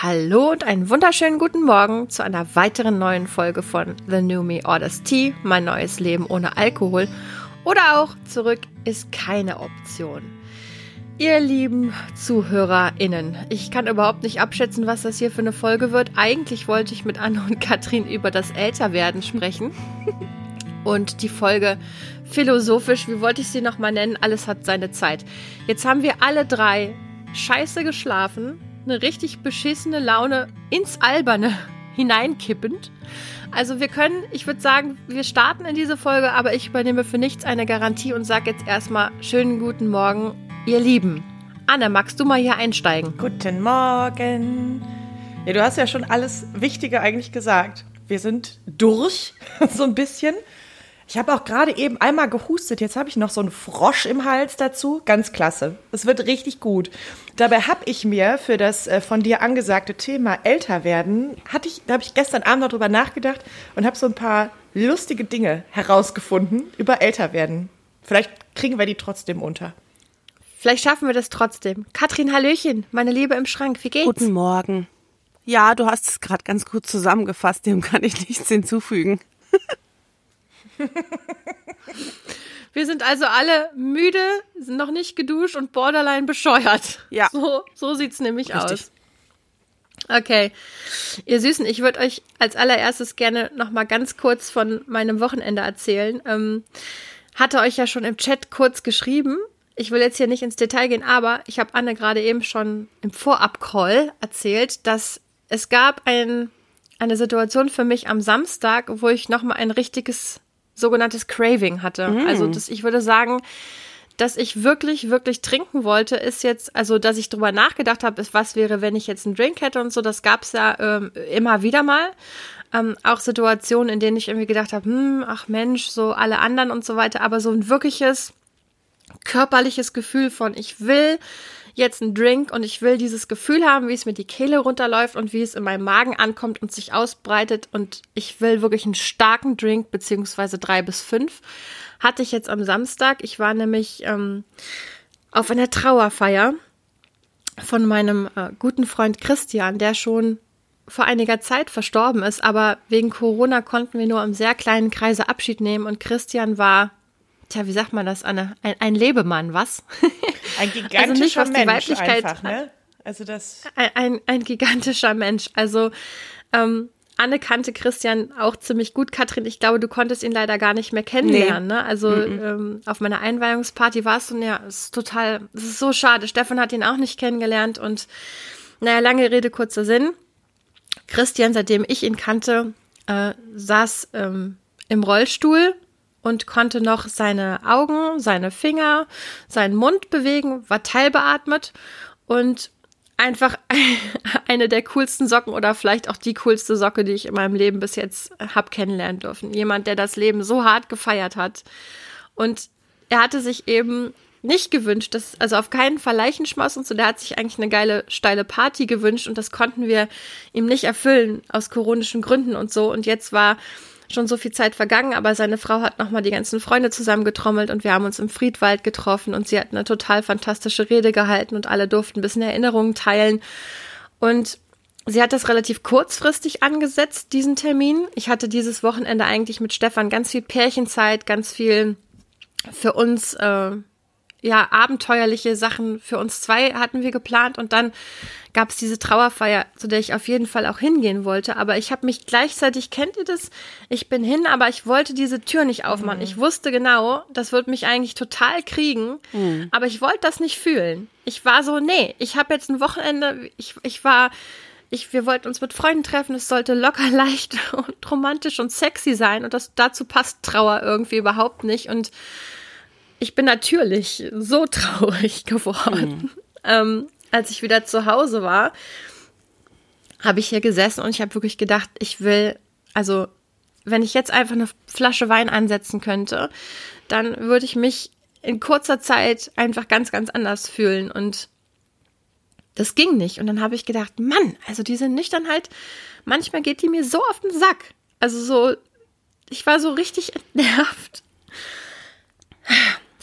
Hallo und einen wunderschönen guten Morgen zu einer weiteren neuen Folge von The New Me Orders Tea, mein neues Leben ohne Alkohol. Oder auch zurück ist keine Option. Ihr lieben ZuhörerInnen, ich kann überhaupt nicht abschätzen, was das hier für eine Folge wird. Eigentlich wollte ich mit Anne und Katrin über das Älterwerden sprechen. Und die Folge philosophisch, wie wollte ich sie nochmal nennen? Alles hat seine Zeit. Jetzt haben wir alle drei scheiße geschlafen, eine richtig beschissene Laune ins Alberne hineinkippend. Also wir können, ich würde sagen, wir starten in diese Folge, aber ich übernehme für nichts eine Garantie und sage jetzt erstmal schönen guten Morgen, ihr Lieben. Anne, magst du mal hier einsteigen? Guten Morgen. Ja, du hast ja schon alles Wichtige eigentlich gesagt. Wir sind durch, so ein bisschen. Ich habe auch gerade eben einmal gehustet. Jetzt habe ich noch so einen Frosch im Hals dazu. Ganz klasse. Es wird richtig gut. Dabei habe ich mir für das äh, von dir angesagte Thema älter werden, hatte ich, da habe ich gestern Abend noch drüber nachgedacht und habe so ein paar lustige Dinge herausgefunden über älter werden. Vielleicht kriegen wir die trotzdem unter. Vielleicht schaffen wir das trotzdem. Katrin, Hallöchen, meine Liebe im Schrank, wie geht's? Guten Morgen. Ja, du hast es gerade ganz gut zusammengefasst, dem kann ich nichts hinzufügen. Wir sind also alle müde, sind noch nicht geduscht und borderline bescheuert. Ja. So, so sieht's nämlich Richtig. aus. Okay. Ihr Süßen, ich würde euch als allererstes gerne noch mal ganz kurz von meinem Wochenende erzählen. Ähm, hatte euch ja schon im Chat kurz geschrieben. Ich will jetzt hier nicht ins Detail gehen, aber ich habe Anne gerade eben schon im Vorab-Call erzählt, dass es gab ein, eine Situation für mich am Samstag, wo ich noch mal ein richtiges sogenanntes Craving hatte. Mm. Also das, ich würde sagen, dass ich wirklich, wirklich trinken wollte, ist jetzt, also dass ich drüber nachgedacht habe, was wäre, wenn ich jetzt einen Drink hätte und so, das gab es ja ähm, immer wieder mal. Ähm, auch Situationen, in denen ich irgendwie gedacht habe, hm, ach Mensch, so alle anderen und so weiter, aber so ein wirkliches körperliches Gefühl von, ich will jetzt einen Drink und ich will dieses Gefühl haben, wie es mir die Kehle runterläuft und wie es in meinem Magen ankommt und sich ausbreitet und ich will wirklich einen starken Drink, beziehungsweise drei bis fünf, hatte ich jetzt am Samstag. Ich war nämlich ähm, auf einer Trauerfeier von meinem äh, guten Freund Christian, der schon vor einiger Zeit verstorben ist, aber wegen Corona konnten wir nur im sehr kleinen Kreise Abschied nehmen und Christian war, tja, wie sagt man das, Anne? Ein, ein Lebemann, was? Ein gigantischer Also nicht, was die Mensch Weiblichkeit- einfach, ne? Also das ein, ein, ein gigantischer Mensch. Also ähm, Anne kannte Christian auch ziemlich gut. Katrin, ich glaube, du konntest ihn leider gar nicht mehr kennenlernen. Ne? Also ähm, auf meiner Einweihungsparty warst du, ja, es ist total, es ist so schade. Stefan hat ihn auch nicht kennengelernt und naja, lange Rede, kurzer Sinn. Christian, seitdem ich ihn kannte, äh, saß ähm, im Rollstuhl und konnte noch seine Augen, seine Finger, seinen Mund bewegen, war teilbeatmet und einfach eine der coolsten Socken oder vielleicht auch die coolste Socke, die ich in meinem Leben bis jetzt hab kennenlernen dürfen. Jemand, der das Leben so hart gefeiert hat. Und er hatte sich eben nicht gewünscht, dass, also auf keinen Fall Leichenschmaus und so, der hat sich eigentlich eine geile, steile Party gewünscht und das konnten wir ihm nicht erfüllen aus koronischen Gründen und so. Und jetzt war schon so viel Zeit vergangen, aber seine Frau hat nochmal die ganzen Freunde zusammengetrommelt und wir haben uns im Friedwald getroffen und sie hat eine total fantastische Rede gehalten und alle durften ein bisschen Erinnerungen teilen. Und sie hat das relativ kurzfristig angesetzt, diesen Termin. Ich hatte dieses Wochenende eigentlich mit Stefan ganz viel Pärchenzeit, ganz viel für uns, äh, ja, abenteuerliche Sachen für uns zwei hatten wir geplant und dann gab es diese Trauerfeier, zu der ich auf jeden Fall auch hingehen wollte. Aber ich habe mich gleichzeitig, kennt ihr das? Ich bin hin, aber ich wollte diese Tür nicht aufmachen. Ich wusste genau, das wird mich eigentlich total kriegen, aber ich wollte das nicht fühlen. Ich war so, nee, ich habe jetzt ein Wochenende, ich, ich war, ich, wir wollten uns mit Freunden treffen, es sollte locker, leicht und romantisch und sexy sein und das dazu passt Trauer irgendwie überhaupt nicht und ich bin natürlich so traurig geworden. Ähm, als ich wieder zu Hause war, habe ich hier gesessen und ich habe wirklich gedacht, ich will, also wenn ich jetzt einfach eine Flasche Wein ansetzen könnte, dann würde ich mich in kurzer Zeit einfach ganz, ganz anders fühlen und das ging nicht. Und dann habe ich gedacht, Mann, also diese Nüchternheit, manchmal geht die mir so auf den Sack. Also so, ich war so richtig entnervt.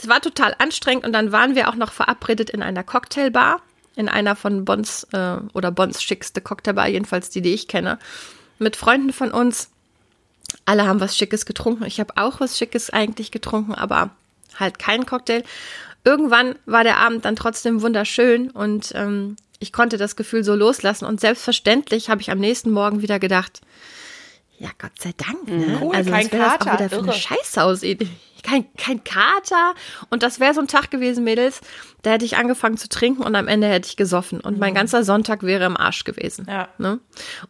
Es war total anstrengend und dann waren wir auch noch verabredet in einer Cocktailbar. in einer von Bons äh, oder Bons schickste Cocktailbar, jedenfalls die, die ich kenne, mit Freunden von uns. Alle haben was Schickes getrunken. Ich habe auch was Schickes eigentlich getrunken, aber halt keinen Cocktail. Irgendwann war der Abend dann trotzdem wunderschön und ähm, ich konnte das Gefühl so loslassen. Und selbstverständlich habe ich am nächsten Morgen wieder gedacht, ja, Gott sei Dank. Ne? Cool, also kein das Kater, auch wieder für eine irre. Scheißhausidee. Kein, kein Kater. Und das wäre so ein Tag gewesen, Mädels. Da hätte ich angefangen zu trinken und am Ende hätte ich gesoffen. Und mein ganzer Sonntag wäre im Arsch gewesen. Ja. Ne?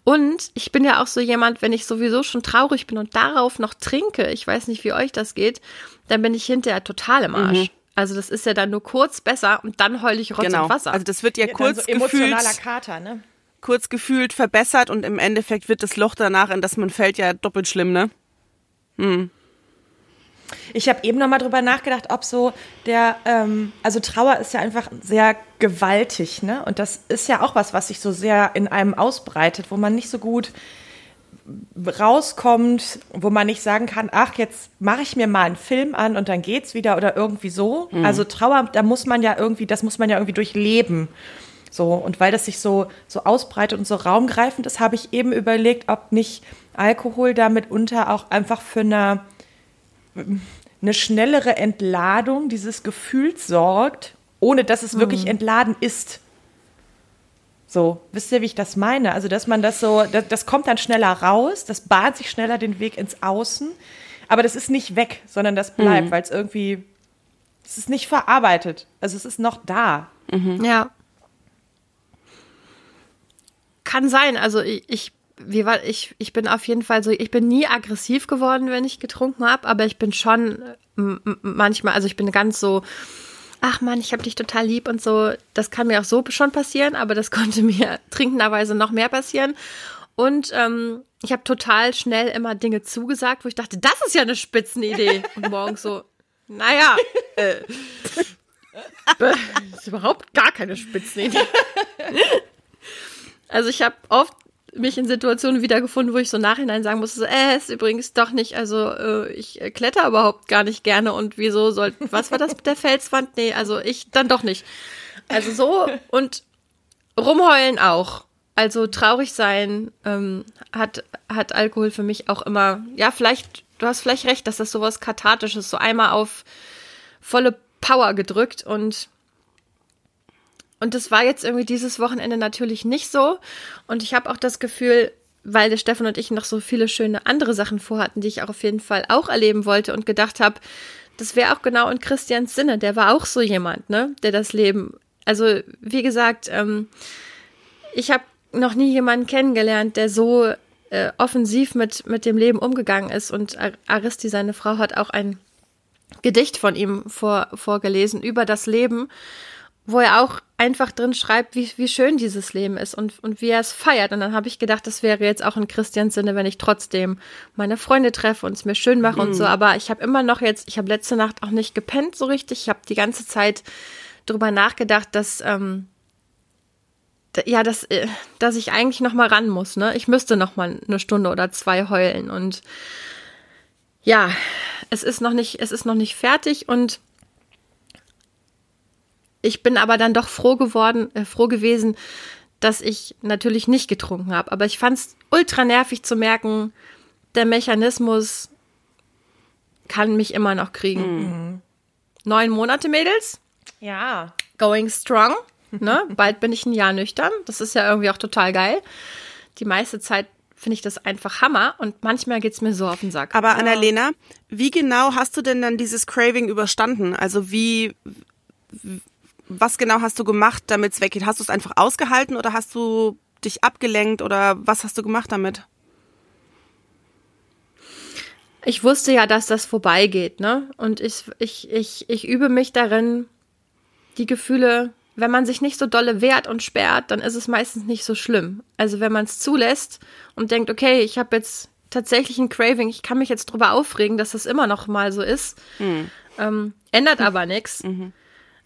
Und ich bin ja auch so jemand, wenn ich sowieso schon traurig bin und darauf noch trinke, ich weiß nicht, wie euch das geht, dann bin ich hinterher total im Arsch. Also das ist ja dann nur kurz besser und dann heul ich Rotz Genau. und Wasser. Also das wird ja Ja, kurz so emotionaler gefühlt, Kater, ne? kurz gefühlt verbessert und im Endeffekt wird das Loch danach, in das man fällt, ja doppelt schlimm, ne? Ich habe eben noch mal drüber nachgedacht, ob so der, ähm, also Trauer ist ja einfach sehr gewaltig, ne? Und das ist ja auch was, was sich so sehr in einem ausbreitet, wo man nicht so gut rauskommt, wo man nicht sagen kann, ach, jetzt mache ich mir mal einen Film an und dann geht's wieder oder irgendwie so. Also Trauer, da muss man ja irgendwie, das muss man ja irgendwie durchleben. So, und weil das sich so, so ausbreitet und so raumgreifend ist, habe ich eben überlegt, ob nicht Alkohol da mitunter auch einfach für eine eine schnellere Entladung dieses Gefühls sorgt, ohne dass es wirklich entladen ist. So, wisst ihr, wie ich das meine? Also, dass man das so, das, das kommt dann schneller raus, das bahnt sich schneller den Weg ins Außen, aber das ist nicht weg, sondern das bleibt, weil es irgendwie, es ist nicht verarbeitet. Also, es ist noch da. Ja. Kann sein. Also ich, ich, wie war, ich, ich bin auf jeden Fall so, ich bin nie aggressiv geworden, wenn ich getrunken habe, aber ich bin schon manchmal, also ich bin ganz so, ach Mann, ich habe dich total lieb und so. Das kann mir auch so schon passieren, aber das konnte mir trinkenderweise noch mehr passieren. Und ähm, ich habe total schnell immer Dinge zugesagt, wo ich dachte, das ist ja eine Spitzenidee. Und morgens so, naja, äh, das ist überhaupt gar keine Spitzenidee. Also ich habe oft mich in Situationen wiedergefunden, wo ich so nachhinein sagen musste, so, äh, ist übrigens doch nicht, also äh, ich äh, kletter überhaupt gar nicht gerne und wieso soll, was war das mit der Felswand? Nee, also ich dann doch nicht. Also so und rumheulen auch. Also traurig sein ähm, hat, hat Alkohol für mich auch immer, ja, vielleicht, du hast vielleicht recht, dass das sowas Kathartisches, so einmal auf volle Power gedrückt und und das war jetzt irgendwie dieses Wochenende natürlich nicht so. Und ich habe auch das Gefühl, weil der Stefan und ich noch so viele schöne andere Sachen vorhatten, die ich auch auf jeden Fall auch erleben wollte und gedacht habe, das wäre auch genau in Christians Sinne. Der war auch so jemand, ne, der das Leben. Also wie gesagt, ähm, ich habe noch nie jemanden kennengelernt, der so äh, offensiv mit mit dem Leben umgegangen ist. Und Ar- Aristi, seine Frau, hat auch ein Gedicht von ihm vor, vorgelesen über das Leben, wo er auch einfach drin schreibt, wie, wie schön dieses Leben ist und, und wie er es feiert. Und dann habe ich gedacht, das wäre jetzt auch in Christians Sinne, wenn ich trotzdem meine Freunde treffe und es mir schön mache und so. Aber ich habe immer noch jetzt, ich habe letzte Nacht auch nicht gepennt so richtig. Ich habe die ganze Zeit drüber nachgedacht, dass ähm, ja, dass, äh, dass ich eigentlich noch mal ran muss. Ne, ich müsste noch mal eine Stunde oder zwei heulen und ja, es ist noch nicht, es ist noch nicht fertig und ich bin aber dann doch froh geworden, äh, froh gewesen, dass ich natürlich nicht getrunken habe. Aber ich fand es ultra nervig zu merken, der Mechanismus kann mich immer noch kriegen. Neun Monate, Mädels, Ja. going strong. Ne? Bald bin ich ein Jahr nüchtern. Das ist ja irgendwie auch total geil. Die meiste Zeit finde ich das einfach Hammer und manchmal geht's mir so auf den Sack. Aber Annalena, wie genau hast du denn dann dieses Craving überstanden? Also wie, was genau hast du gemacht, damit es weggeht? Hast du es einfach ausgehalten oder hast du dich abgelenkt oder was hast du gemacht damit? ich wusste ja, dass das vorbeigeht, ne? Und ich, ich, ich, ich übe mich darin, die Gefühle, wenn man sich nicht so dolle wehrt und sperrt, dann ist es meistens nicht so schlimm. Also wenn man es zulässt und denkt, okay, ich habe jetzt tatsächlich ein Craving, ich kann mich jetzt drüber aufregen, dass das immer noch mal so ist, ähm, ändert aber nichts.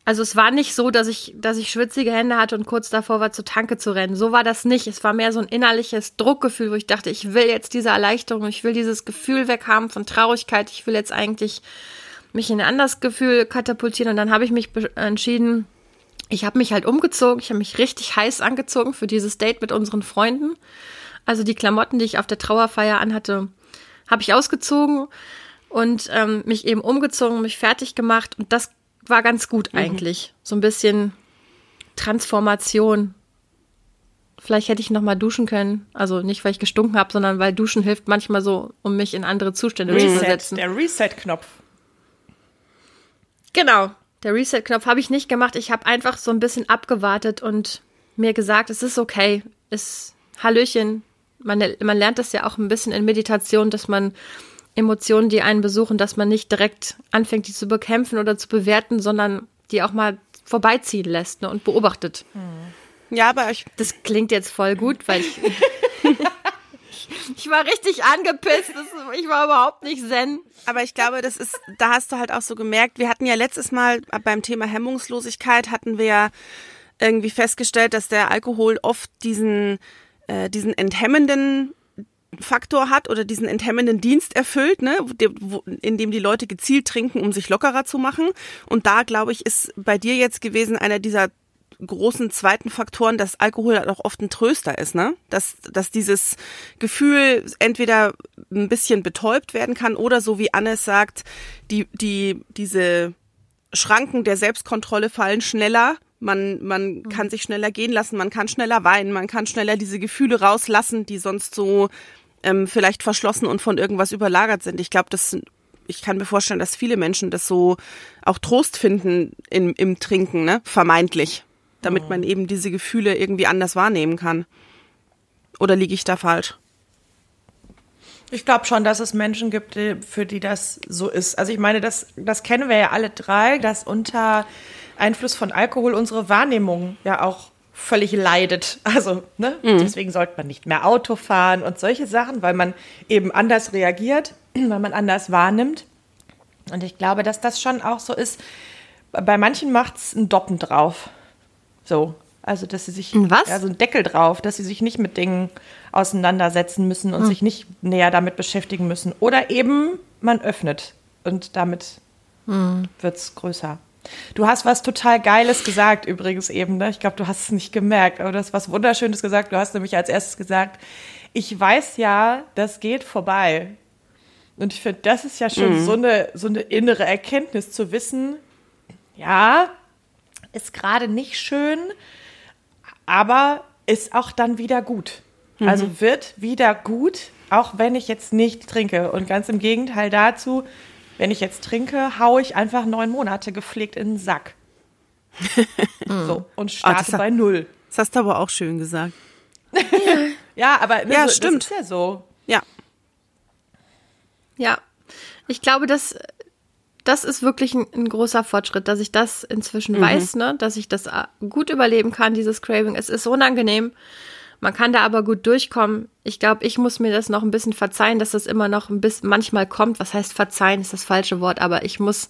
Also es war nicht so, dass ich, dass ich schwitzige Hände hatte und kurz davor war, zur Tanke zu rennen. So war das nicht. Es war mehr so ein innerliches Druckgefühl, wo ich dachte, ich will jetzt diese Erleichterung, ich will dieses Gefühl weghaben von Traurigkeit, ich will jetzt eigentlich mich in ein anderes Gefühl katapultieren. Und dann habe ich mich entschieden, ich habe mich halt umgezogen, ich habe mich richtig heiß angezogen für dieses Date mit unseren Freunden. Also die Klamotten, die ich auf der Trauerfeier anhatte, habe ich ausgezogen und ähm, mich eben umgezogen, mich fertig gemacht und das war ganz gut mhm. eigentlich. So ein bisschen Transformation. Vielleicht hätte ich noch mal duschen können. Also nicht, weil ich gestunken habe, sondern weil Duschen hilft manchmal so, um mich in andere Zustände Reset, zu versetzen. Der Reset-Knopf. Genau. Der Reset-Knopf habe ich nicht gemacht. Ich habe einfach so ein bisschen abgewartet und mir gesagt, es ist okay. Es, Hallöchen. Man, man lernt das ja auch ein bisschen in Meditation, dass man Emotionen, die einen besuchen, dass man nicht direkt anfängt, die zu bekämpfen oder zu bewerten, sondern die auch mal vorbeiziehen lässt ne, und beobachtet. Hm. Ja, aber ich. Das klingt jetzt voll gut, weil ich. ich war richtig angepisst. Ich war überhaupt nicht zen. Aber ich glaube, das ist, da hast du halt auch so gemerkt, wir hatten ja letztes Mal beim Thema Hemmungslosigkeit hatten wir ja irgendwie festgestellt, dass der Alkohol oft diesen, äh, diesen enthemmenden Faktor hat oder diesen enthemmenden Dienst erfüllt, ne, in dem die Leute gezielt trinken, um sich lockerer zu machen. Und da, glaube ich, ist bei dir jetzt gewesen einer dieser großen zweiten Faktoren, dass Alkohol halt auch oft ein Tröster ist, ne? Dass, dass dieses Gefühl entweder ein bisschen betäubt werden kann oder so wie Anne sagt, die, die, diese Schranken der Selbstkontrolle fallen schneller. Man, man kann sich schneller gehen lassen, man kann schneller weinen, man kann schneller diese Gefühle rauslassen, die sonst so ähm, vielleicht verschlossen und von irgendwas überlagert sind. Ich glaube, das ich kann mir vorstellen, dass viele Menschen das so auch Trost finden im, im Trinken, ne? Vermeintlich. Damit mhm. man eben diese Gefühle irgendwie anders wahrnehmen kann. Oder liege ich da falsch? Ich glaube schon, dass es Menschen gibt, für die das so ist. Also ich meine, das, das kennen wir ja alle drei, dass unter Einfluss von Alkohol unsere Wahrnehmung ja auch völlig leidet. Also, ne? Mhm. Deswegen sollte man nicht mehr Auto fahren und solche Sachen, weil man eben anders reagiert, weil man anders wahrnimmt. Und ich glaube, dass das schon auch so ist. Bei manchen macht es einen Doppen drauf. So. Also, dass sie sich. Was? Ja, so einen Deckel drauf, dass sie sich nicht mit Dingen auseinandersetzen müssen und mhm. sich nicht näher damit beschäftigen müssen. Oder eben man öffnet und damit mhm. wird es größer. Du hast was total Geiles gesagt, übrigens eben. Ne? Ich glaube, du hast es nicht gemerkt, aber du hast was Wunderschönes gesagt. Du hast nämlich als erstes gesagt, ich weiß ja, das geht vorbei. Und ich finde, das ist ja schon mhm. so, eine, so eine innere Erkenntnis zu wissen, ja, ist gerade nicht schön, aber ist auch dann wieder gut. Mhm. Also wird wieder gut, auch wenn ich jetzt nicht trinke. Und ganz im Gegenteil dazu, wenn ich jetzt trinke, haue ich einfach neun Monate gepflegt in den Sack. so, und starte oh, bei null. Das hast du aber auch schön gesagt. ja, aber ne, ja, so, stimmt. das ist ja so. Ja. Ja. Ich glaube, dass das ist wirklich ein, ein, großer Fortschritt, dass ich das inzwischen mhm. weiß, ne, dass ich das äh, gut überleben kann, dieses Craving. Es ist unangenehm. Man kann da aber gut durchkommen. Ich glaube, ich muss mir das noch ein bisschen verzeihen, dass das immer noch ein bisschen manchmal kommt. Was heißt verzeihen, ist das falsche Wort, aber ich muss,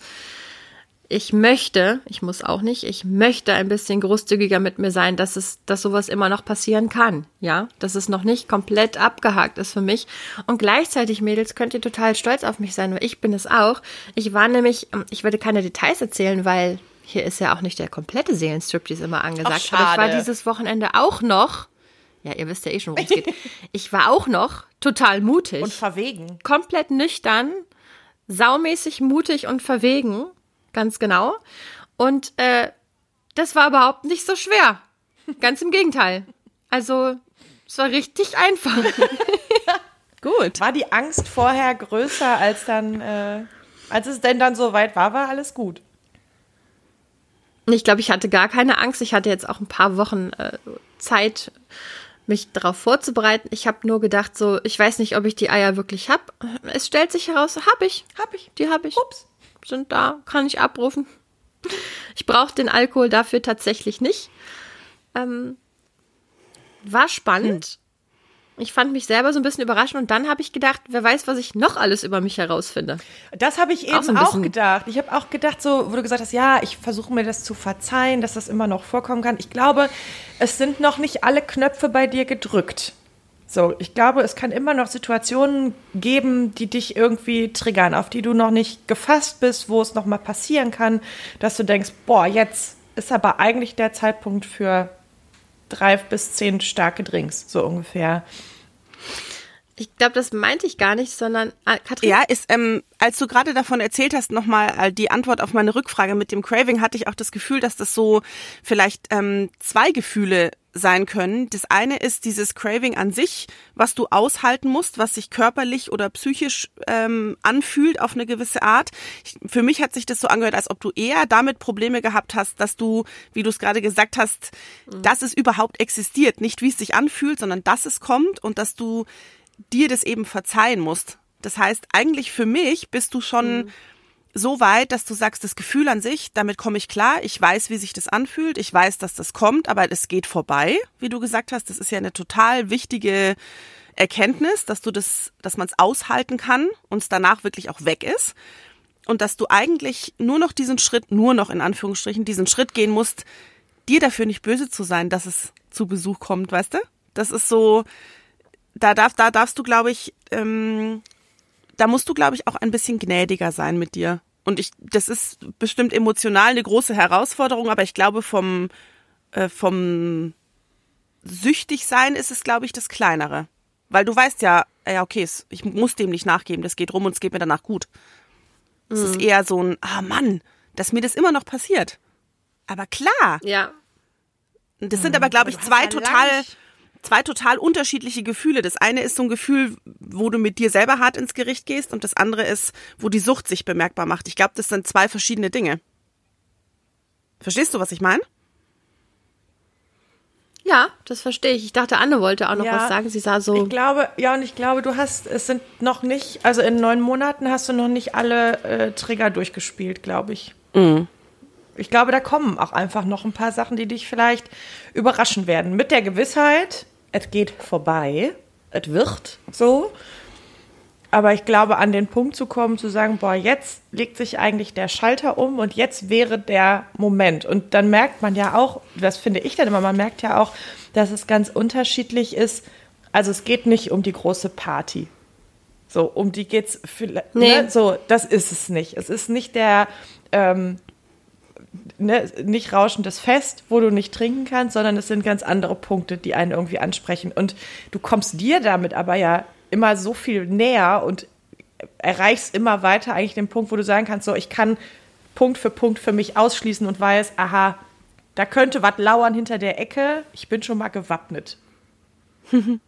ich möchte, ich muss auch nicht, ich möchte ein bisschen großzügiger mit mir sein, dass es, dass sowas immer noch passieren kann. Ja, dass es noch nicht komplett abgehakt ist für mich. Und gleichzeitig, Mädels, könnt ihr total stolz auf mich sein, weil ich bin es auch. Ich war nämlich, ich werde keine Details erzählen, weil hier ist ja auch nicht der komplette Seelenstrip, die ist immer angesagt. Ach, aber ich war dieses Wochenende auch noch ja, ihr wisst ja eh schon, worum es geht. Ich war auch noch total mutig. Und verwegen. Komplett nüchtern, saumäßig mutig und verwegen. Ganz genau. Und äh, das war überhaupt nicht so schwer. Ganz im Gegenteil. Also, es war richtig einfach. Gut. War die Angst vorher größer, als dann, äh, als es denn dann so weit war, war alles gut? Ich glaube, ich hatte gar keine Angst. Ich hatte jetzt auch ein paar Wochen äh, Zeit, mich darauf vorzubereiten. Ich habe nur gedacht, so, ich weiß nicht, ob ich die Eier wirklich habe. Es stellt sich heraus, habe ich. Habe ich. Die habe ich. Ups. Sind da, kann ich abrufen. Ich brauche den Alkohol dafür tatsächlich nicht. Ähm, war spannend. Hm. Ich fand mich selber so ein bisschen überraschend und dann habe ich gedacht, wer weiß, was ich noch alles über mich herausfinde. Das habe ich eben auch, so auch, gedacht. Ich habe auch gedacht, so, wo du gesagt hast, ja, ich versuche mir das zu verzeihen, dass das immer noch vorkommen kann. Ich glaube, es sind noch nicht alle Knöpfe bei dir gedrückt. So, ich glaube, es kann immer noch Situationen geben, die dich irgendwie triggern, auf die du noch nicht gefasst bist, wo es noch mal passieren kann, dass du denkst, boah, jetzt ist aber eigentlich der Zeitpunkt für drei bis zehn starke Drinks, so ungefähr. Ich glaube, das meinte ich gar nicht, sondern äh, Katrin. Ja, ist, ähm, als du gerade davon erzählt hast, nochmal äh, die Antwort auf meine Rückfrage mit dem Craving, hatte ich auch das Gefühl, dass das so vielleicht ähm, zwei Gefühle sein können. Das eine ist dieses Craving an sich, was du aushalten musst, was sich körperlich oder psychisch ähm, anfühlt auf eine gewisse Art. Ich, für mich hat sich das so angehört, als ob du eher damit Probleme gehabt hast, dass du, wie du es gerade gesagt hast, mhm. dass es überhaupt existiert, nicht wie es sich anfühlt, sondern dass es kommt und dass du dir das eben verzeihen musst. Das heißt, eigentlich für mich bist du schon mhm. So weit, dass du sagst, das Gefühl an sich, damit komme ich klar. Ich weiß, wie sich das anfühlt. Ich weiß, dass das kommt, aber es geht vorbei, wie du gesagt hast. Das ist ja eine total wichtige Erkenntnis, dass du das, dass man es aushalten kann und es danach wirklich auch weg ist. Und dass du eigentlich nur noch diesen Schritt, nur noch in Anführungsstrichen, diesen Schritt gehen musst, dir dafür nicht böse zu sein, dass es zu Besuch kommt, weißt du? Das ist so, da, darf, da darfst du, glaube ich, ähm, da musst du, glaube ich, auch ein bisschen gnädiger sein mit dir. Und ich, das ist bestimmt emotional eine große Herausforderung, aber ich glaube, vom, äh, vom süchtig sein ist es, glaube ich, das Kleinere. Weil du weißt ja, ja, okay, ich muss dem nicht nachgeben, das geht rum und es geht mir danach gut. Es ist mhm. eher so ein, ah Mann, dass mir das immer noch passiert. Aber klar. Ja. Das sind aber, glaube ich, zwei total, zwei total unterschiedliche Gefühle. Das eine ist so ein Gefühl, wo du mit dir selber hart ins Gericht gehst und das andere ist, wo die Sucht sich bemerkbar macht. Ich glaube, das sind zwei verschiedene Dinge. Verstehst du, was ich meine? Ja, das verstehe ich. Ich dachte, Anne wollte auch noch ja, was sagen. Sie sah so. Ich glaube, ja, und ich glaube, du hast, es sind noch nicht, also in neun Monaten hast du noch nicht alle äh, Trigger durchgespielt, glaube ich. Mhm. Ich glaube, da kommen auch einfach noch ein paar Sachen, die dich vielleicht überraschen werden. Mit der Gewissheit, es geht vorbei, es wird so. Aber ich glaube, an den Punkt zu kommen, zu sagen, boah, jetzt legt sich eigentlich der Schalter um und jetzt wäre der Moment. Und dann merkt man ja auch, das finde ich dann immer, man merkt ja auch, dass es ganz unterschiedlich ist. Also es geht nicht um die große Party. So, um die geht's vielleicht. Nee. Ne? So, das ist es nicht. Es ist nicht der ähm, ne, nicht rauschendes Fest, wo du nicht trinken kannst, sondern es sind ganz andere Punkte, die einen irgendwie ansprechen. Und du kommst dir damit aber ja immer so viel näher und erreichst immer weiter eigentlich den Punkt, wo du sagen kannst, so, ich kann Punkt für Punkt für mich ausschließen und weiß, aha, da könnte was lauern hinter der Ecke, ich bin schon mal gewappnet.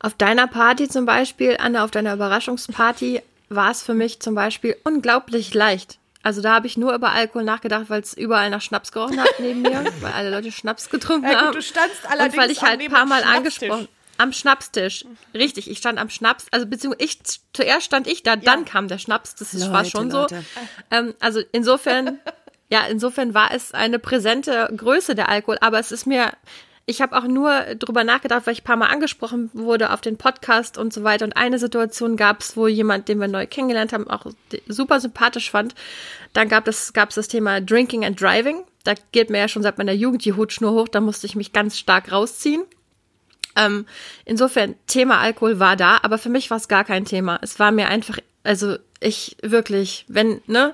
Auf deiner Party zum Beispiel, Anne, auf deiner Überraschungsparty, war es für mich zum Beispiel unglaublich leicht. Also da habe ich nur über Alkohol nachgedacht, weil es überall nach Schnaps gerochen hat neben mir, weil alle Leute Schnaps getrunken ja, gut, haben. Du standst allerdings und weil ich halt ein paar Mal angesprochen am Schnapstisch. Richtig, ich stand am Schnaps, also beziehungsweise ich zuerst stand ich da, ja. dann kam der Schnaps. Das Leute, war schon Leute. so. Ähm, also insofern, ja, insofern war es eine präsente Größe der Alkohol, aber es ist mir ich habe auch nur drüber nachgedacht, weil ich ein paar Mal angesprochen wurde auf den Podcast und so weiter. Und eine Situation gab es, wo jemand, den wir neu kennengelernt haben, auch super sympathisch fand. Dann gab es gab es das Thema Drinking and Driving. Da geht mir ja schon seit meiner Jugend die Hutschnur hoch. Da musste ich mich ganz stark rausziehen. Ähm, insofern, Thema Alkohol war da, aber für mich war es gar kein Thema. Es war mir einfach, also ich wirklich, wenn, ne,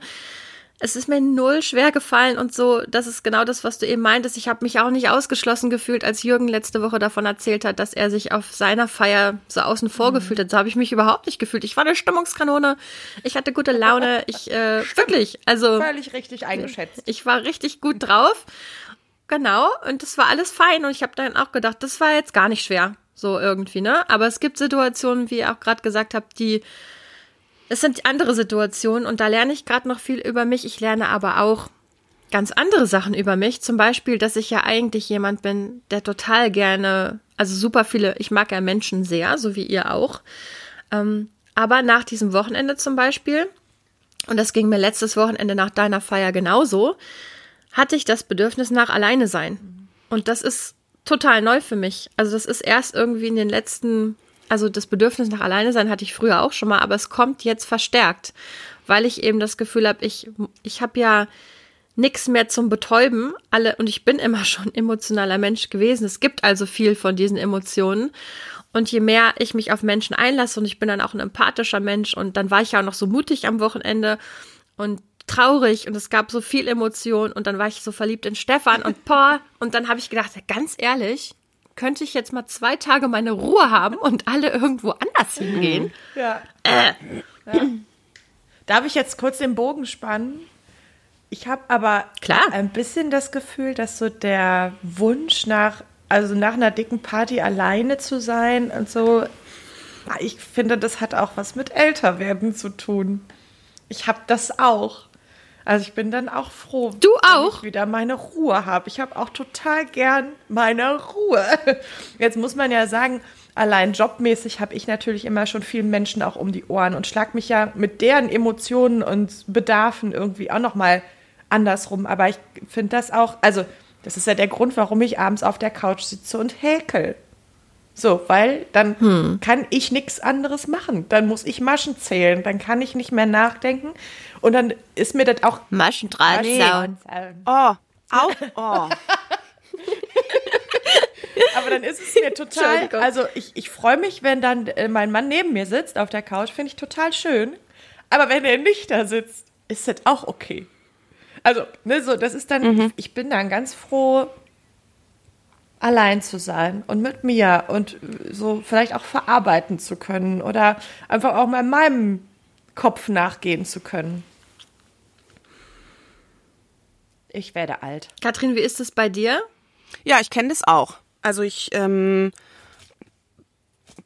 es ist mir null schwer gefallen und so, das ist genau das, was du eben meintest. Ich habe mich auch nicht ausgeschlossen gefühlt, als Jürgen letzte Woche davon erzählt hat, dass er sich auf seiner Feier so außen vor mhm. gefühlt hat. So habe ich mich überhaupt nicht gefühlt. Ich war eine Stimmungskanone, ich hatte gute Laune, ich äh, wirklich, also völlig richtig eingeschätzt. Ich war richtig gut drauf. Genau, und das war alles fein und ich habe dann auch gedacht, das war jetzt gar nicht schwer, so irgendwie, ne? Aber es gibt Situationen, wie ihr auch gerade gesagt habt, die es sind andere Situationen und da lerne ich gerade noch viel über mich. Ich lerne aber auch ganz andere Sachen über mich. Zum Beispiel, dass ich ja eigentlich jemand bin, der total gerne, also super viele, ich mag ja Menschen sehr, so wie ihr auch. Ähm, aber nach diesem Wochenende zum Beispiel, und das ging mir letztes Wochenende nach deiner Feier genauso, hatte ich das Bedürfnis nach alleine sein. Und das ist total neu für mich. Also das ist erst irgendwie in den letzten also das Bedürfnis nach alleine sein hatte ich früher auch schon mal, aber es kommt jetzt verstärkt, weil ich eben das Gefühl habe, ich, ich habe ja nichts mehr zum Betäuben. Alle, und ich bin immer schon emotionaler Mensch gewesen. Es gibt also viel von diesen Emotionen. Und je mehr ich mich auf Menschen einlasse und ich bin dann auch ein empathischer Mensch und dann war ich ja auch noch so mutig am Wochenende und traurig und es gab so viel Emotion und dann war ich so verliebt in Stefan und boah, und dann habe ich gedacht, ganz ehrlich, könnte ich jetzt mal zwei Tage meine Ruhe haben und alle irgendwo anders hingehen? Ja. Äh. ja. Darf ich jetzt kurz den Bogen spannen? Ich habe aber Klar. ein bisschen das Gefühl, dass so der Wunsch nach, also nach einer dicken Party alleine zu sein und so, ich finde, das hat auch was mit Älterwerden zu tun. Ich habe das auch. Also ich bin dann auch froh, du wenn auch? ich wieder meine Ruhe habe. Ich habe auch total gern meine Ruhe. Jetzt muss man ja sagen, allein jobmäßig habe ich natürlich immer schon vielen Menschen auch um die Ohren und schlag mich ja mit deren Emotionen und Bedarfen irgendwie auch noch mal andersrum. Aber ich finde das auch, also das ist ja der Grund, warum ich abends auf der Couch sitze und häkel. So, weil dann hm. kann ich nichts anderes machen. Dann muss ich Maschen zählen, dann kann ich nicht mehr nachdenken. Und dann ist mir das auch. Maschen dran nee. Oh, au, oh. Aber dann ist es mir total. Also ich, ich freue mich, wenn dann äh, mein Mann neben mir sitzt auf der Couch, finde ich total schön. Aber wenn er nicht da sitzt, ist das auch okay. Also, ne, so, das ist dann, mhm. ich bin dann ganz froh, allein zu sein und mit mir und so vielleicht auch verarbeiten zu können oder einfach auch mal in meinem Kopf nachgehen zu können. Ich werde alt. Katrin, wie ist es bei dir? Ja, ich kenne das auch. Also ich, ähm,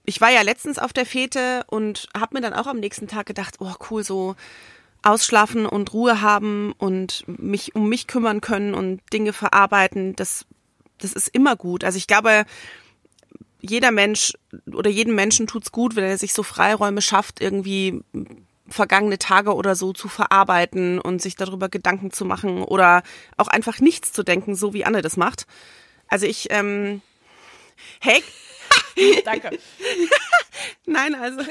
ich war ja letztens auf der Fete und habe mir dann auch am nächsten Tag gedacht, oh cool, so ausschlafen und Ruhe haben und mich um mich kümmern können und Dinge verarbeiten, das das ist immer gut. Also ich glaube, jeder Mensch oder jedem Menschen tut's gut, wenn er sich so Freiräume schafft, irgendwie vergangene Tage oder so zu verarbeiten und sich darüber Gedanken zu machen oder auch einfach nichts zu denken, so wie Anne das macht. Also ich, ähm, hey, danke. Nein, also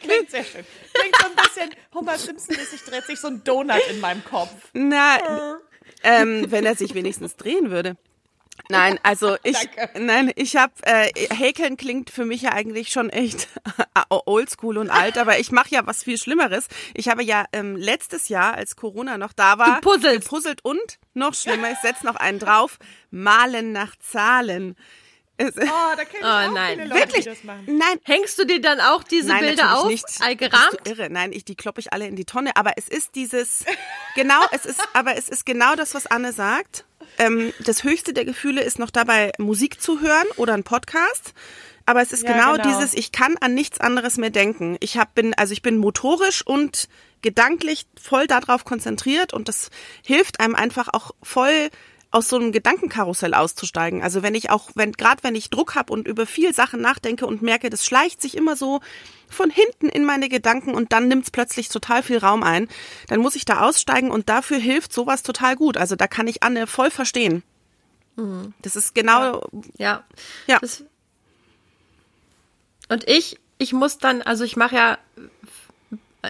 Klingt sehr schön. Klingt so ein bisschen Homer Simpson-mäßig dreht sich so ein Donut in meinem Kopf. Na, ähm, wenn er sich wenigstens drehen würde. Nein, also ich, nein, ich habe äh, Häkeln klingt für mich ja eigentlich schon echt oldschool und alt, aber ich mache ja was viel Schlimmeres. Ich habe ja ähm, letztes Jahr, als Corona noch da war, du puzzelst. gepuzzelt und noch schlimmer, ich setze noch einen drauf, malen nach Zahlen. Oh, da kenne ich oh, auch nein. viele Leute, Wirklich? die das machen. Nein. Hängst du dir dann auch diese Nein, Bilder auf? Nicht. Gerahmt? Bist du irre? Nein, ich, die kloppe ich alle in die Tonne. Aber es ist dieses, genau, es ist, aber es ist genau das, was Anne sagt. Ähm, das höchste der Gefühle ist noch dabei, Musik zu hören oder ein Podcast. Aber es ist Ja, genau, genau. dieses, ich kann an nichts anderes mehr denken. Ich hab, bin, also ich bin motorisch und gedanklich voll darauf konzentriert und das hilft einem einfach auch voll aus so einem Gedankenkarussell auszusteigen. Also wenn ich auch, wenn gerade wenn ich Druck habe und über viel Sachen nachdenke und merke, das schleicht sich immer so von hinten in meine Gedanken und dann nimmt es plötzlich total viel Raum ein, dann muss ich da aussteigen und dafür hilft sowas total gut. Also da kann ich Anne voll verstehen. Das ist genau, Ja. Ja. Das, und ich, ich muss dann, also ich mache ja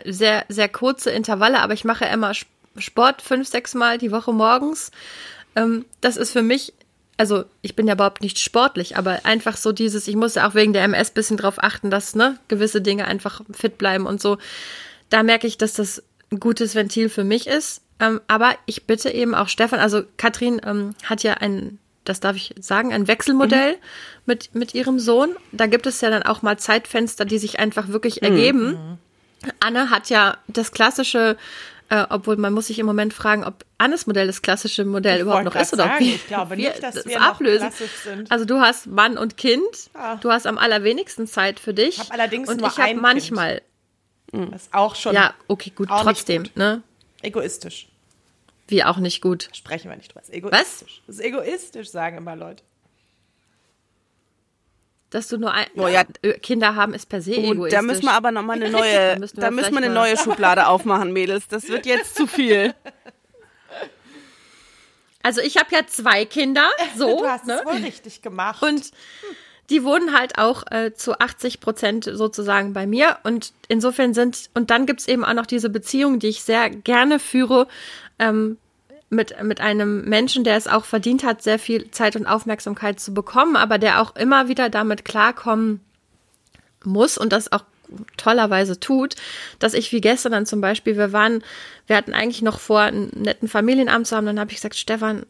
sehr, sehr kurze Intervalle, aber ich mache immer Sp- Sport fünf, sechs Mal die Woche morgens. Ähm, das ist für mich, also ich bin ja überhaupt nicht sportlich, aber einfach so dieses, ich muss ja auch wegen der MS bisschen drauf achten, dass ne, gewisse Dinge einfach fit bleiben und so. Da merke ich, dass das ein gutes Ventil für mich ist. Ähm, aber ich bitte eben auch Stefan, also Katrin ähm, hat ja ein, das darf ich sagen, ein Wechselmodell mit, mit ihrem Sohn. Da gibt es ja dann auch mal Zeitfenster, die sich einfach wirklich ergeben. Anne hat ja das klassische, äh, obwohl man muss sich im Moment fragen, ob Annes Modell das klassische Modell Ich überhaupt noch ist oder ob sagen, wir, ich glaube wir nicht, dass das wir ablösen. klassisch sind. Also du hast Mann und Kind, Ah. du hast am allerwenigsten Zeit für dich. Ich hab allerdings und nur ich habe manchmal, Das ist auch schon ja, okay, gut, trotzdem, gut. ne? egoistisch. Wie auch nicht gut. Sprechen wir nicht drüber. Egoistisch. Das ist egoistisch, sagen immer Leute. Dass du nur ein, Boah, ja. Kinder haben, ist per se Gut, egoistisch. da müssen wir aber nochmal eine Da neue, müssen wir da müssen wir eine mal- neue Schublade aufmachen, Mädels. Das wird jetzt zu viel. Also ich habe ja zwei Kinder, so, du hast ne? es wohl richtig gemacht. Und die wohnen halt auch äh, zu 80 Prozent sozusagen bei mir. Und insofern sind, und dann gibt's eben auch noch diese Beziehung, die ich sehr gerne führe, ähm, mit, mit einem Menschen, der es auch verdient hat, sehr viel Zeit und Aufmerksamkeit zu bekommen, aber der auch immer wieder damit klarkommen muss und das auch tollerweise tut, dass ich wie gestern dann zum Beispiel, wir waren, wir hatten eigentlich noch vor, einen netten Familienabend zu haben, dann habe ich gesagt, Stefan,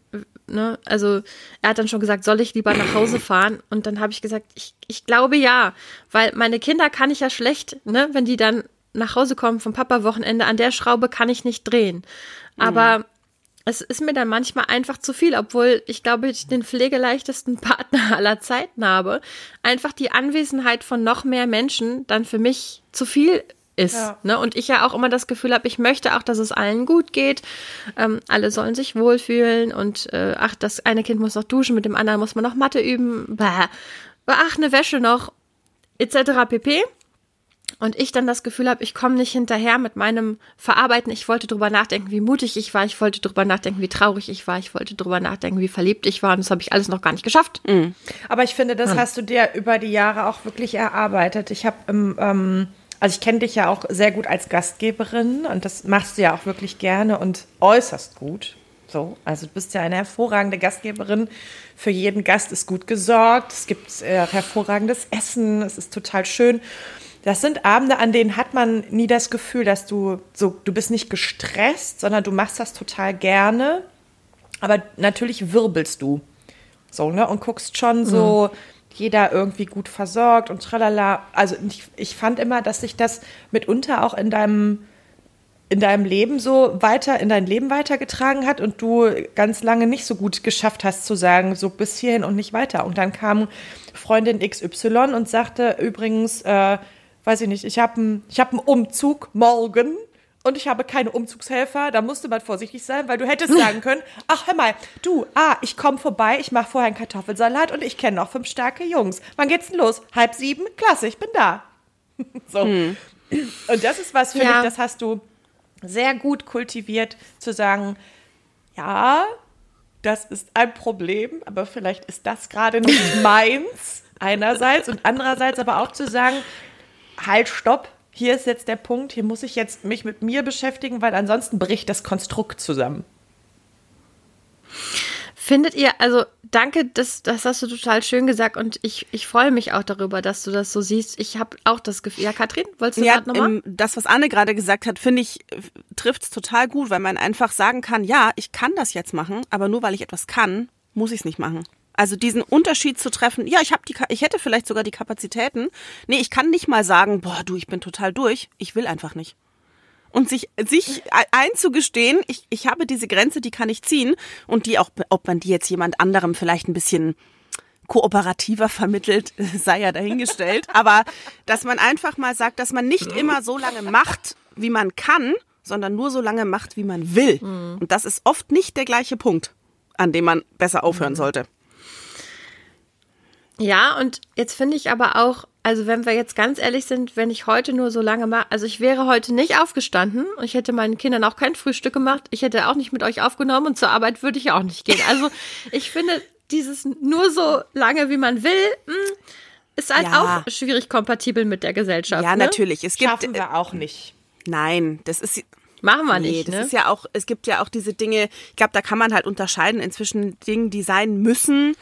ne, also er hat dann schon gesagt, soll ich lieber nach Hause fahren? Und dann habe ich gesagt, ich, ich glaube ja, weil meine Kinder kann ich ja schlecht, ne, wenn die dann nach Hause kommen vom Papa-Wochenende, an der Schraube kann ich nicht drehen. Aber mhm es ist mir dann manchmal einfach zu viel, obwohl ich glaube, ich den pflegeleichtesten Partner aller Zeiten habe. Einfach die Anwesenheit von noch mehr Menschen dann für mich zu viel ist. Ja. Ne? Und ich ja auch immer das Gefühl habe, ich möchte auch, dass es allen gut geht. Ähm, alle sollen sich wohlfühlen und äh, ach, das eine Kind muss noch duschen, mit dem anderen muss man noch Mathe üben. Bäh. Ach, eine Wäsche noch, etc. pp und ich dann das Gefühl habe, ich komme nicht hinterher mit meinem Verarbeiten. Ich wollte drüber nachdenken, wie mutig ich war. Ich wollte drüber nachdenken, wie traurig ich war. Ich wollte drüber nachdenken, wie verliebt ich war. Und das habe ich alles noch gar nicht geschafft. Mhm. Aber ich finde, das ja. hast du dir über die Jahre auch wirklich erarbeitet. Ich habe ähm, also ich kenne dich ja auch sehr gut als Gastgeberin und das machst du ja auch wirklich gerne und äußerst gut. So, also du bist ja eine hervorragende Gastgeberin. Für jeden Gast ist gut gesorgt. Es gibt äh, hervorragendes Essen. Es ist total schön. Das sind Abende, an denen hat man nie das Gefühl, dass du so, du bist nicht gestresst, sondern du machst das total gerne. Aber natürlich wirbelst du. So, ne? Und guckst schon so, mhm. jeder irgendwie gut versorgt und tralala. Also ich, ich fand immer, dass sich das mitunter auch in deinem in deinem Leben so weiter, in dein Leben weitergetragen hat und du ganz lange nicht so gut geschafft hast zu sagen, so bis hierhin und nicht weiter. Und dann kam Freundin XY und sagte übrigens, äh, weiß ich nicht, ich habe einen hab Umzug morgen und ich habe keine Umzugshelfer, da musste man vorsichtig sein, weil du hättest sagen können, ach hör mal, du, ah, ich komme vorbei, ich mache vorher einen Kartoffelsalat und ich kenne noch fünf starke Jungs. Wann geht's denn los? Halb sieben? Klasse, ich bin da. so. Hm. Und das ist was, finde ja. ich, das hast du sehr gut kultiviert, zu sagen, ja, das ist ein Problem, aber vielleicht ist das gerade nicht meins, einerseits, und andererseits aber auch zu sagen, halt, stopp, hier ist jetzt der Punkt, hier muss ich jetzt mich mit mir beschäftigen, weil ansonsten bricht das Konstrukt zusammen. Findet ihr, also danke, das, das hast du total schön gesagt und ich, ich freue mich auch darüber, dass du das so siehst. Ich habe auch das Gefühl, ja, Katrin, wolltest du ja, gerade nochmal? Ähm, das, was Anne gerade gesagt hat, finde ich, trifft es total gut, weil man einfach sagen kann, ja, ich kann das jetzt machen, aber nur weil ich etwas kann, muss ich es nicht machen. Also diesen Unterschied zu treffen, ja, ich habe die ich hätte vielleicht sogar die Kapazitäten. Nee, ich kann nicht mal sagen, boah, du, ich bin total durch, ich will einfach nicht. Und sich sich einzugestehen, ich ich habe diese Grenze, die kann ich ziehen und die auch ob man die jetzt jemand anderem vielleicht ein bisschen kooperativer vermittelt, sei ja dahingestellt, aber dass man einfach mal sagt, dass man nicht immer so lange macht, wie man kann, sondern nur so lange macht, wie man will. Mhm. Und das ist oft nicht der gleiche Punkt, an dem man besser aufhören mhm. sollte. Ja, und jetzt finde ich aber auch, also wenn wir jetzt ganz ehrlich sind, wenn ich heute nur so lange mache, also ich wäre heute nicht aufgestanden und ich hätte meinen Kindern auch kein Frühstück gemacht, ich hätte auch nicht mit euch aufgenommen und zur Arbeit würde ich auch nicht gehen. Also ich finde dieses nur so lange, wie man will, hm, ist halt ja. auch schwierig kompatibel mit der Gesellschaft. Ja, ne? natürlich. Es gibt, Schaffen wir auch nicht. Nein, das ist Machen wir nicht. Nee, das ne? ist ja auch, es gibt ja auch diese Dinge, ich glaube, da kann man halt unterscheiden inzwischen Dingen, die sein müssen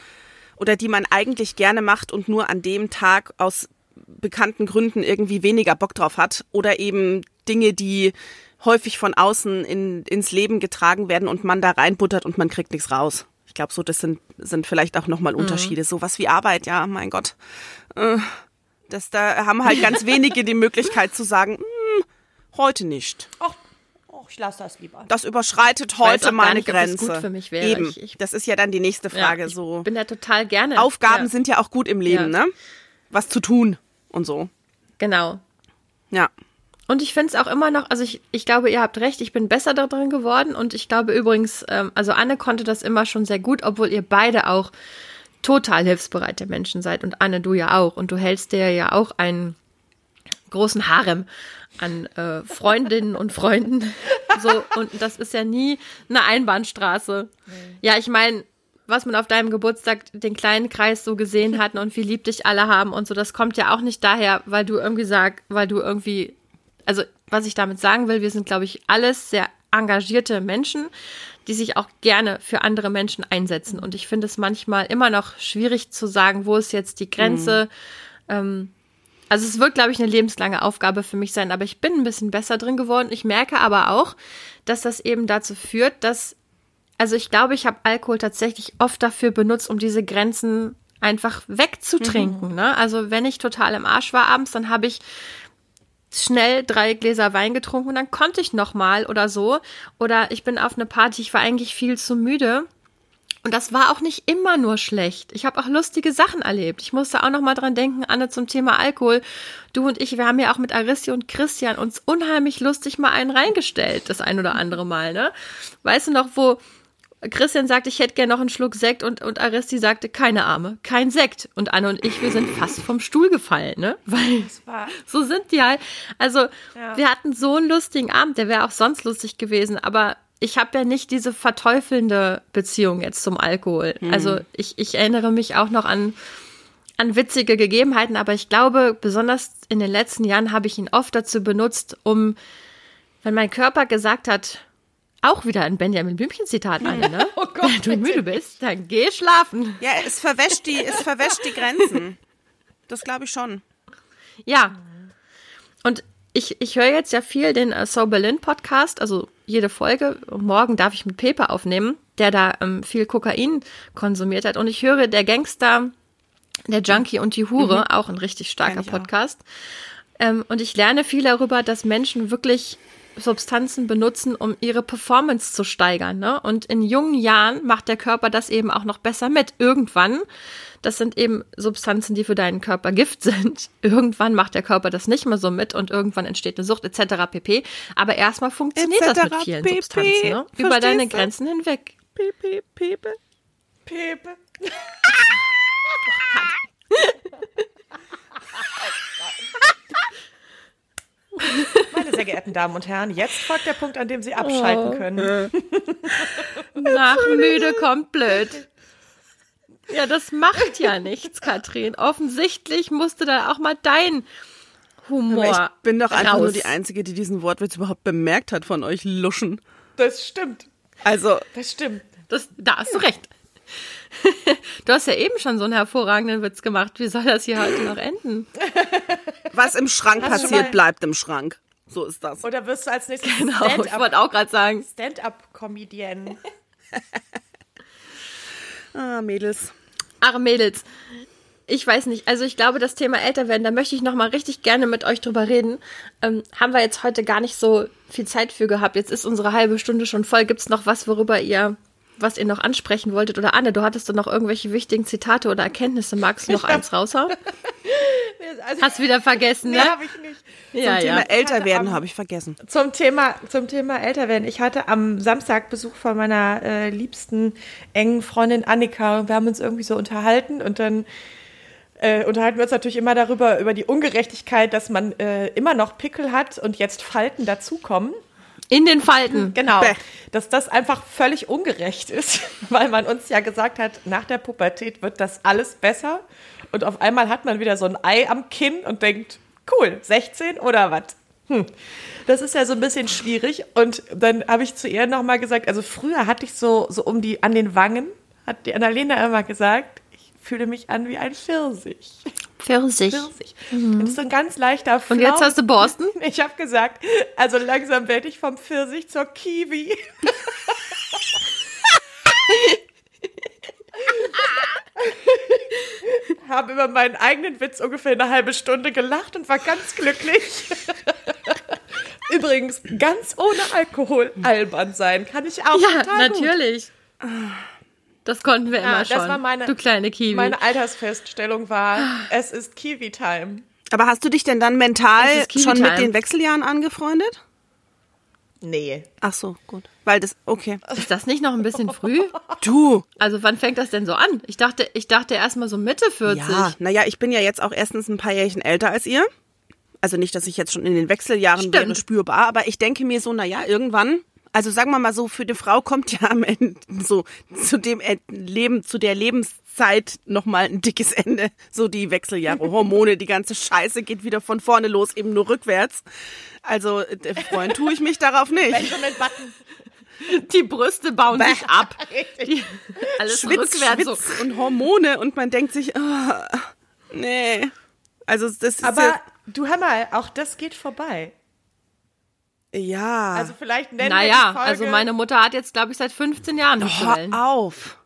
oder die man eigentlich gerne macht und nur an dem Tag aus bekannten Gründen irgendwie weniger Bock drauf hat oder eben Dinge, die häufig von außen in, ins Leben getragen werden und man da reinbuttert und man kriegt nichts raus. Ich glaube, so das sind, sind vielleicht auch nochmal mhm. Unterschiede. Mhm. Sowas wie Arbeit, ja, mein Gott. Äh, das, da haben halt ganz wenige die Möglichkeit zu sagen, hm, heute nicht. Ach, ich lasse das lieber. Das überschreitet heute meine nicht, Grenze. gut für mich wäre. Eben. Ich, ich, das ist ja dann die nächste Frage. Ja, ich so. bin da total gerne. Aufgaben ja. sind ja auch gut im Leben, ja. ne? Was zu tun und so. Genau. Ja. Und ich finde es auch immer noch, also ich, ich glaube, ihr habt recht, ich bin besser darin geworden und ich glaube übrigens, ähm, also Anne konnte das immer schon sehr gut, obwohl ihr beide auch total hilfsbereite Menschen seid und Anne, du ja auch und du hältst dir ja auch einen großen Harem an äh, Freundinnen und Freunden. So, und das ist ja nie eine Einbahnstraße. Ja, ich meine, was man auf deinem Geburtstag den kleinen Kreis so gesehen hat und wie lieb dich alle haben und so, das kommt ja auch nicht daher, weil du irgendwie sag, weil du irgendwie, also was ich damit sagen will, wir sind, glaube ich, alles sehr engagierte Menschen, die sich auch gerne für andere Menschen einsetzen. Und ich finde es manchmal immer noch schwierig zu sagen, wo ist jetzt die Grenze. Mhm. Ähm, Also es wird, glaube ich, eine lebenslange Aufgabe für mich sein, aber ich bin ein bisschen besser drin geworden. Ich merke aber auch, dass das eben dazu führt, dass, also ich glaube, ich habe Alkohol tatsächlich oft dafür benutzt, um diese Grenzen einfach wegzutrinken. Mhm. Ne? Also wenn ich total im Arsch war abends, dann habe ich schnell drei Gläser Wein getrunken und dann konnte ich noch mal oder so. Oder ich bin auf eine Party, ich war eigentlich viel zu müde und das war auch nicht immer nur schlecht. Ich habe auch lustige Sachen erlebt. Ich musste auch noch mal dran denken, Anne, zum Thema Alkohol. Du und ich, wir haben ja auch mit Arissi und Christian uns unheimlich lustig mal einen reingestellt, das ein oder andere Mal, ne? Weißt du noch, wo Christian sagte, ich hätte gerne noch einen Schluck Sekt und, und Aristi sagte, keine Arme, kein Sekt. Und Anne und ich, wir sind fast vom Stuhl gefallen, ne? Weil so sind die halt. Also, ja. wir hatten so einen lustigen Abend, der wäre auch sonst lustig gewesen, aber ich habe ja nicht diese verteufelnde Beziehung jetzt zum Alkohol. Mhm. Also ich, ich erinnere mich auch noch an, an witzige Gegebenheiten, aber ich glaube, besonders in den letzten Jahren habe ich ihn oft dazu benutzt, um, wenn mein Körper gesagt hat, auch wieder ein Benjamin Blümchen-Zitat an, ne? oh Gott, wenn du müde bist, dann geh schlafen. Ja, es verwäscht die, es verwäscht die Grenzen. Das glaube ich schon. Ja. Und ich, ich höre jetzt ja viel den äh, So Berlin Podcast, also jede Folge. Morgen darf ich mit Pepe aufnehmen, der da ähm, viel Kokain konsumiert hat. Und ich höre der Gangster, der Junkie und die Hure, mhm. auch ein richtig starker Podcast. Ähm, und ich lerne viel darüber, dass Menschen wirklich Substanzen benutzen, um ihre Performance zu steigern. Ne? Und in jungen Jahren macht der Körper das eben auch noch besser mit. Irgendwann das sind eben Substanzen, die für deinen Körper Gift sind. Irgendwann macht der Körper das nicht mehr so mit und irgendwann entsteht eine Sucht etc. pp. Aber erstmal funktioniert das mit vielen pp. Substanzen, ne? über deine Grenzen hinweg. Pepe, Pepe, Pepe. Meine sehr geehrten Damen und Herren, jetzt folgt der Punkt, an dem Sie abschalten können. Nach müde kommt blöd. Ja, das macht ja nichts, Katrin. Offensichtlich musste da auch mal dein Humor. Aber ich bin doch einfach raus. nur die Einzige, die diesen Wortwitz überhaupt bemerkt hat von euch Luschen. Das stimmt. Also. Das stimmt. Das, da hast du recht. Du hast ja eben schon so einen hervorragenden Witz gemacht. Wie soll das hier heute noch enden? Was im Schrank hast passiert, bleibt im Schrank. So ist das. Oder wirst du als nächstes genau, ich wollte auch gerade sagen. Stand-up-Comedian. ah, Mädels. Ach, Mädels. Ich weiß nicht. Also ich glaube, das Thema älter werden, da möchte ich noch mal richtig gerne mit euch drüber reden. Ähm, haben wir jetzt heute gar nicht so viel Zeit für gehabt. Jetzt ist unsere halbe Stunde schon voll. Gibt es noch was, worüber ihr was ihr noch ansprechen wolltet. Oder Anne, du hattest doch noch irgendwelche wichtigen Zitate oder Erkenntnisse. Magst du noch eins raushauen? also, Hast wieder vergessen, ne? Nee, habe ich nicht. Ja, zum ja. Thema älter werden habe ich vergessen. Zum Thema, zum Thema älter werden. Ich hatte am Samstag Besuch von meiner äh, liebsten engen Freundin Annika und wir haben uns irgendwie so unterhalten und dann äh, unterhalten wir uns natürlich immer darüber, über die Ungerechtigkeit, dass man äh, immer noch Pickel hat und jetzt Falten dazukommen. In den Falten. Genau. Bäh. Dass das einfach völlig ungerecht ist, weil man uns ja gesagt hat, nach der Pubertät wird das alles besser. Und auf einmal hat man wieder so ein Ei am Kinn und denkt, cool, 16 oder was? Hm. Das ist ja so ein bisschen schwierig. Und dann habe ich zu ihr nochmal gesagt, also früher hatte ich so, so um die, an den Wangen, hat die Annalena immer gesagt, ich fühle mich an wie ein Pfirsich. Pfirsich. Pfirsich. Mhm. Das ist so ein ganz leichter Flau. Und jetzt hast du Borsten? Ich habe gesagt, also langsam werde ich vom Pfirsich zur Kiwi. habe über meinen eigenen Witz ungefähr eine halbe Stunde gelacht und war ganz glücklich. Übrigens, ganz ohne Alkohol albern sein kann ich auch. Ja, natürlich. Gut. Das konnten wir ja, immer schon. Das war meine, du kleine Kiwi. Meine Altersfeststellung war, es ist Kiwi-Time. Aber hast du dich denn dann mental schon mit den Wechseljahren angefreundet? Nee. Ach so, gut. Weil das, okay. Ist das nicht noch ein bisschen früh? Du. Also wann fängt das denn so an? Ich dachte, ich dachte erst mal so Mitte 40. Ja, naja, ich bin ja jetzt auch erstens ein paar Jährchen älter als ihr. Also nicht, dass ich jetzt schon in den Wechseljahren Stimmt. wäre spürbar, aber ich denke mir so, naja, irgendwann also sagen wir mal so, für die Frau kommt ja am Ende so zu dem Leben, zu der Lebenszeit nochmal ein dickes Ende. So die Wechseljahre, Hormone, die ganze Scheiße geht wieder von vorne los, eben nur rückwärts. Also äh, freuen tue ich mich darauf nicht. Benjamin Button. Die Brüste bauen Bäh. sich ab. Die, alles Schwitz, rückwärts. Schwitz und Hormone und man denkt sich, oh, nee. Also das ist Aber ja, du hör mal, auch das geht vorbei. Ja. Also vielleicht nennen wir Naja, die Folge, also meine Mutter hat jetzt, glaube ich, seit 15 Jahren nicht hör auf.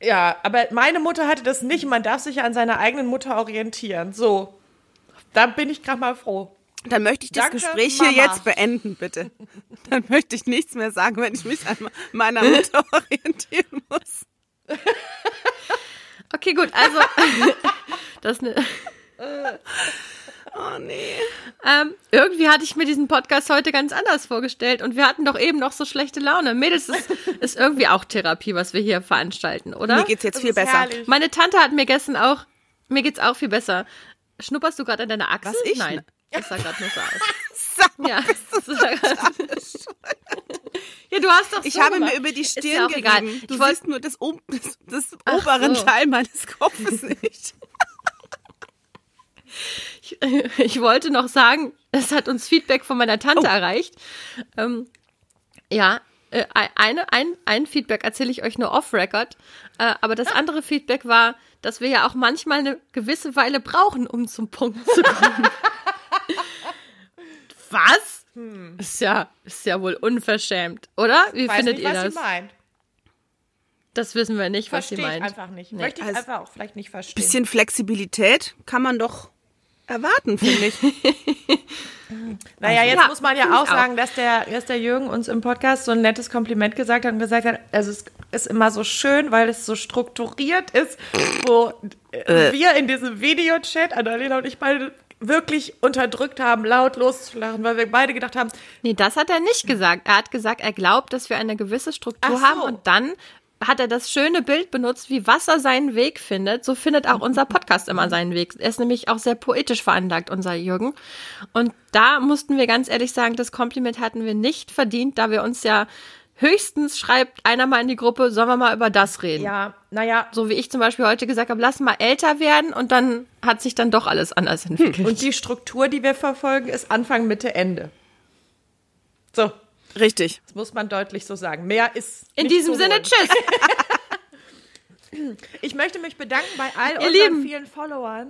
Ja, aber meine Mutter hatte das nicht. Man darf sich ja an seiner eigenen Mutter orientieren. So, da bin ich gerade mal froh. Dann möchte ich das Danke, Gespräch hier Mama. jetzt beenden, bitte. Dann möchte ich nichts mehr sagen, wenn ich mich an meiner Mutter orientieren muss. Okay, gut, also das ne, Oh nee. ähm, irgendwie hatte ich mir diesen Podcast heute ganz anders vorgestellt und wir hatten doch eben noch so schlechte Laune. Mädels, das ist irgendwie auch Therapie, was wir hier veranstalten, oder? Mir geht's jetzt Das viel ist besser. herrlich. Meine Tante hat mir gestern auch, mir geht's auch viel besser. Schnupperst du gerade an deiner Achsel? Was, ich? Nein, das sah gerade nur so aus. Sag mal, Ja, das sah grad- ja, du hast doch so Ich habe gemacht. mir über die Ist ja Stirn egal. gerieben. Du Ich siehst nur das, ob das, das oberen so. Teil meines Kopfes nicht. Ich, ich wollte noch sagen, es hat uns Feedback von meiner Tante erreicht. Ähm, ja, äh, eine, ein, ein Feedback erzähle ich euch nur off-Record. Äh, aber das andere Feedback war, dass wir ja auch manchmal eine gewisse Weile brauchen, um zum Punkt zu kommen. Was? Ist ja, ist ja wohl unverschämt, oder? Wie Weiß findet nicht, ihr was das? sie meint. Das wissen wir nicht, was sie Verstehe ich meint. einfach nicht. Nee. Möchte ich Also- einfach auch vielleicht nicht verstehen. Bisschen Flexibilität kann man doch erwarten, finde ich. Naja, jetzt Ja, muss man ja auch ich auch. sagen, dass der, dass der Jürgen uns im Podcast so ein nettes Kompliment gesagt hat und gesagt hat, also es ist immer so schön, weil es so strukturiert ist, wo äh. wir in diesem Videochat, Annalena und ich beide, wirklich unterdrückt haben, laut loszulachen, weil wir beide gedacht haben, Nee, das hat er nicht gesagt. Er hat gesagt, er glaubt, dass wir eine gewisse Struktur so. haben und dann hat er das schöne Bild benutzt, wie Wasser seinen Weg findet. So findet auch unser Podcast immer seinen Weg. Er ist nämlich auch sehr poetisch veranlagt, unser Jürgen. Und da mussten wir ganz ehrlich sagen, das Kompliment hatten wir nicht verdient, da wir uns ja höchstens schreibt einer mal in die Gruppe, sollen wir mal über das reden. ja, naja, So wie ich zum Beispiel heute gesagt habe, lass mal älter werden und dann hat sich dann doch alles anders entwickelt. und die Struktur, die wir verfolgen, ist Anfang, Mitte, Ende. So, Richtig. das muss man deutlich so sagen. Mehr ist In diesem Sinne, tschüss. Ich möchte mich bedanken bei all Ihr unseren Lieben. vielen Followern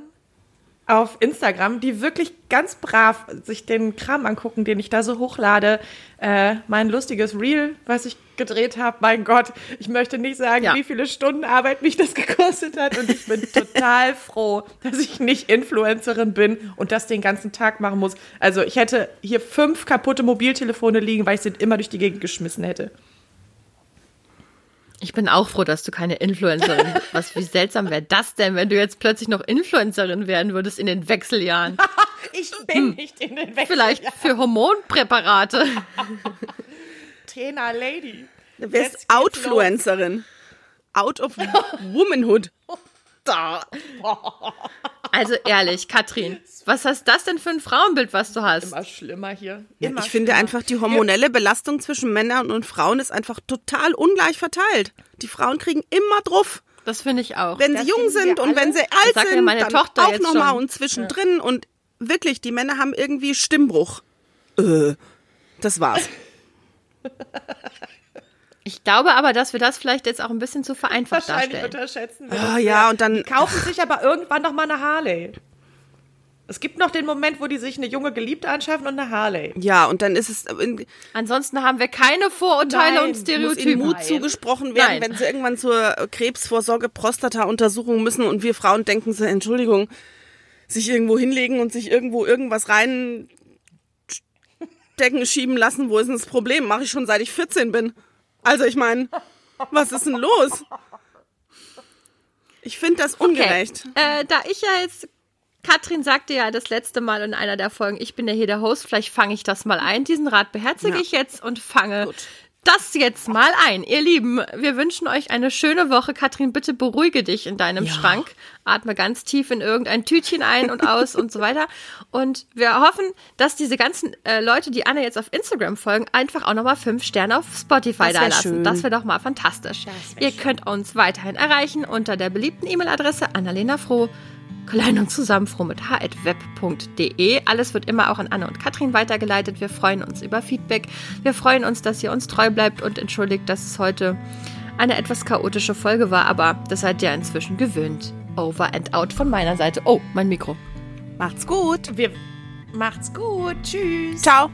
auf Instagram, die wirklich ganz brav sich den Kram angucken, den ich da so hochlade. Äh, mein lustiges Reel, was ich gedreht habe. Mein Gott, ich möchte nicht sagen, Ja. wie viele Stunden Arbeit mich das gekostet hat. Und ich bin total froh, dass ich nicht Influencerin bin und das den ganzen Tag machen muss. Also ich hätte hier fünf kaputte Mobiltelefone liegen, weil ich sie immer durch die Gegend geschmissen hätte. Ich bin auch froh, dass du keine Influencerin bist. Was, wie seltsam wäre das denn, wenn du jetzt plötzlich noch Influencerin werden würdest in den Wechseljahren? Ich bin nicht in den Wechsel. Vielleicht für Hormonpräparate. Trainer Lady. Du geht's Outfluencerin. Out of Womanhood. Also ehrlich, Katrin, was hast das denn für ein Frauenbild, was du hast? Immer schlimmer hier. Ja, Immer ich finde schlimmer. einfach, die hormonelle Belastung zwischen Männern und Frauen ist einfach total ungleich verteilt. Die Frauen kriegen immer drauf, Das finde ich auch. wenn Das sie jung sind und wenn sie alt ja sind, meine dann Tochter auch nochmal und zwischendrin. Und wirklich, die Männer haben irgendwie Stimmbruch. Äh, das war's. Ich glaube aber, dass wir das vielleicht jetzt auch ein bisschen zu vereinfacht Wahrscheinlich darstellen. unterschätzen wir das ja, und dann- Die kaufen sich aber irgendwann noch mal eine Harley. Es gibt noch den Moment, wo die sich eine junge Geliebte anschaffen und eine Harley. Ja, und dann ist es in, Ansonsten haben wir keine Vorurteile Nein, und muss muss ihnen Stereotypen. Mut zugesprochen werden, Nein. wenn sie irgendwann zur Krebsvorsorge Prostata-Untersuchung müssen und wir Frauen denken so, Entschuldigung, sich irgendwo hinlegen und sich irgendwo irgendwas rein stecken, schieben lassen, wo ist denn das Problem? Mache ich schon seit ich 14 bin. Also ich meine, was ist denn los? Ich finde das ungerecht. Okay. Äh, da ich ja jetzt, Katrin sagte ja das letzte Mal in einer der Folgen, ich bin ja hier der Host, vielleicht fange ich das mal ein. Diesen Rat beherzige Ja. ich jetzt und fange Gut. Das jetzt mal ein. Ihr Lieben, wir wünschen euch eine schöne Woche. Katrin, bitte beruhige dich in deinem Schrank. Atme ganz tief in irgendein Tütchen ein und aus und so weiter. Und wir hoffen, dass diese ganzen äh, Leute, die Anne jetzt auf Instagram folgen, einfach auch nochmal fünf Sterne auf Spotify da lassen. schön. Das wäre doch mal fantastisch. Ihr könnt uns weiterhin erreichen unter der beliebten E-Mail-Adresse Annalena Froh, klein und zusammen froh mit h.web.de. Alles wird immer auch an Anne und Katrin weitergeleitet. Wir freuen uns über Feedback. Wir freuen uns, dass ihr uns treu bleibt und entschuldigt, dass es heute eine etwas chaotische Folge war, aber das seid ihr inzwischen gewöhnt. Over and out von meiner Seite. Oh, mein Mikro. Macht's gut. Wir macht's gut. Tschüss. Ciao.